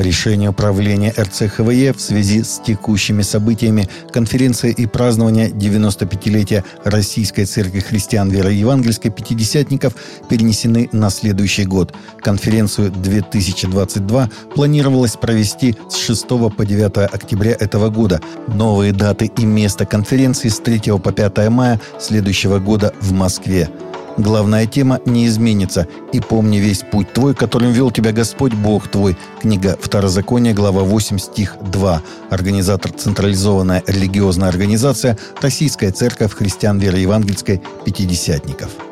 По решению правления РЦХВЕ в связи с текущими событиями конференция и празднование 95-летия Российской Церкви Христиан Веры Евангельской Пятидесятников перенесены на следующий год. Конференцию 2022 планировалось провести с 6 по 9 октября этого года. Новые даты и место конференции с 3 по 5 мая следующего года в Москве. Главная тема не изменится. «И помни весь путь твой, которым вел тебя Господь Бог твой». Книга Второзакония, глава 8, стих 2. Организатор «Централизованная религиозная организация» Российская Церковь Христиан Веры Евангельской Пятидесятников.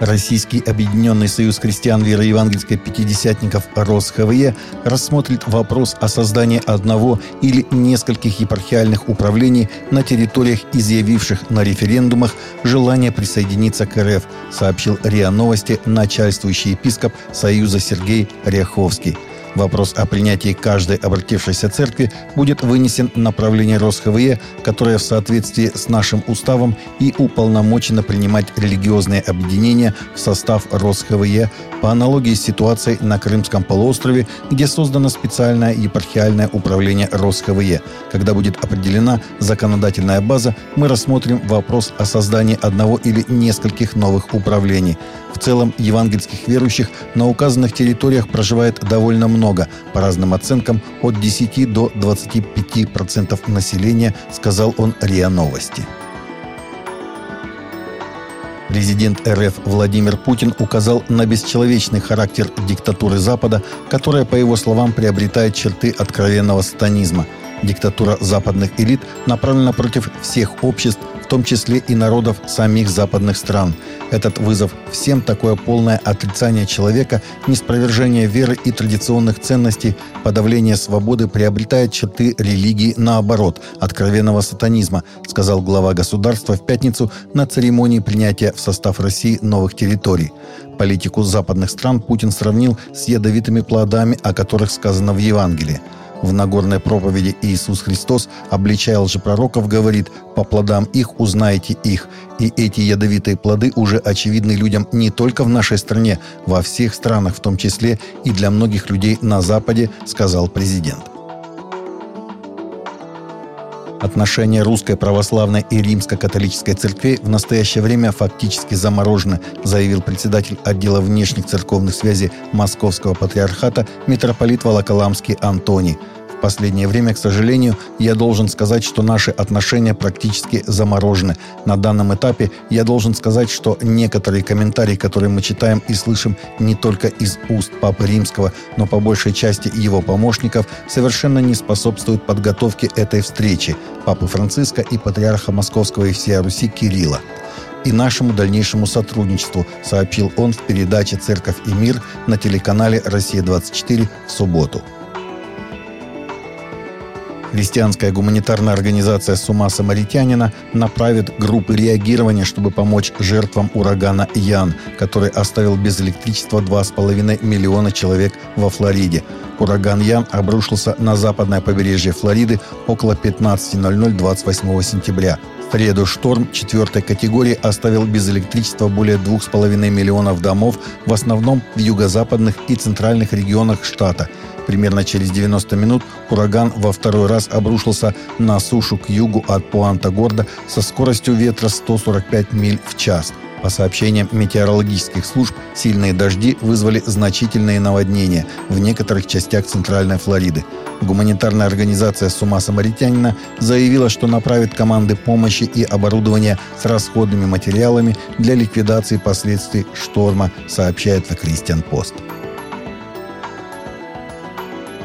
Российский Объединенный Союз Христиан Веры Евангельской Пятидесятников РосХВЕ рассмотрит вопрос о создании одного или нескольких епархиальных управлений на территориях, изъявивших на референдумах желание присоединиться к РФ, сообщил РИА Новости начальствующий епископ Союза Сергей Ряховский – Вопрос о принятии каждой обратившейся церкви будет вынесен на правление РосХВЕ, которое в соответствии с нашим уставом и уполномочено принимать религиозные объединения в состав РосХВЕ по аналогии с ситуацией на Крымском полуострове, где создано специальное епархиальное управление РосХВЕ. Когда будет определена законодательная база, мы рассмотрим вопрос о создании одного или нескольких новых управлений. В целом, евангельских верующих на указанных территориях проживает довольно много, по разным оценкам, от 10 до 25% населения, сказал он РИА Новости. Президент РФ Владимир Путин указал на бесчеловечный характер диктатуры Запада, которая, по его словам, приобретает черты откровенного сатанизма. Диктатура западных элит направлена против всех обществ, в том числе и народов самих западных стран. Этот вызов всем такое полное отрицание человека, неспровержение веры и традиционных ценностей, подавление свободы приобретает черты религии наоборот, откровенного сатанизма, сказал глава государства в пятницу на церемонии принятия в состав России новых территорий. Политику западных стран Путин сравнил с ядовитыми плодами, о которых сказано в Евангелии. В Нагорной проповеди Иисус Христос, обличая лжепророков, говорит «По плодам их узнаете их». И эти ядовитые плоды уже очевидны людям не только в нашей стране, во всех странах, в том числе и для многих людей на Западе, сказал президент. Отношения Русской Православной и Римско-католической церквей в настоящее время фактически заморожены, заявил председатель отдела внешних церковных связей Московского патриархата митрополит Волоколамский Антоний – последнее время, к сожалению, я должен сказать, что наши отношения практически заморожены. На данном этапе я должен сказать, что некоторые комментарии, которые мы читаем и слышим не только из уст Папы Римского, но по большей части его помощников, совершенно не способствуют подготовке этой встречи Папы Франциска и Патриарха Московского и всей Руси Кирилла и нашему дальнейшему сотрудничеству, сообщил он в передаче «Церковь и мир» на телеканале «Россия-24» в субботу. Христианская гуманитарная организация «С ума самаритянина» направит группы реагирования, чтобы помочь жертвам урагана Ян, который оставил без электричества 2,5 миллиона человек во Флориде. Ураган Ян обрушился на западное побережье Флориды около 15.00 28 сентября. В среду шторм четвертой категории оставил без электричества более 2,5 миллионов домов, в основном в юго-западных и центральных регионах штата – Примерно через 90 минут ураган во второй раз обрушился на сушу к югу от Пуанта-Горда со скоростью ветра 145 миль в час. По сообщениям метеорологических служб, сильные дожди вызвали значительные наводнения в некоторых частях Центральной Флориды. Гуманитарная организация «Сума Самаритянина» заявила, что направит команды помощи и оборудование с расходными материалами для ликвидации последствий шторма, сообщает The Christian Post.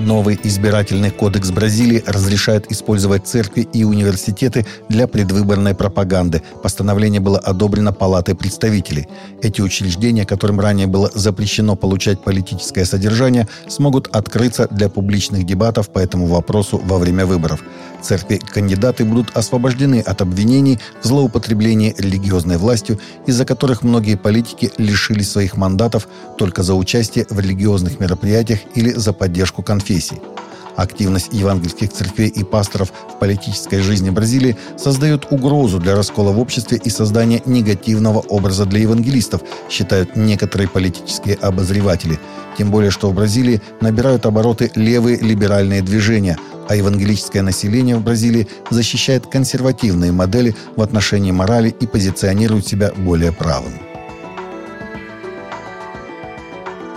Новый избирательный кодекс Бразилии разрешает использовать церкви и университеты для предвыборной пропаганды. Постановление было одобрено Палатой представителей. Эти учреждения, которым ранее было запрещено получать политическое содержание, смогут открыться для публичных дебатов по этому вопросу во время выборов. Церкви-кандидаты будут освобождены от обвинений в злоупотреблении религиозной властью, из-за которых многие политики лишились своих мандатов только за участие в религиозных мероприятиях или за поддержку конфессий. Активность евангельских церквей и пасторов в политической жизни Бразилии создает угрозу для раскола в обществе и создания негативного образа для евангелистов, считают некоторые политические обозреватели. Тем более, что в Бразилии набирают обороты левые либеральные движения, а евангелическое население в Бразилии защищает консервативные модели в отношении морали и позиционирует себя более правым.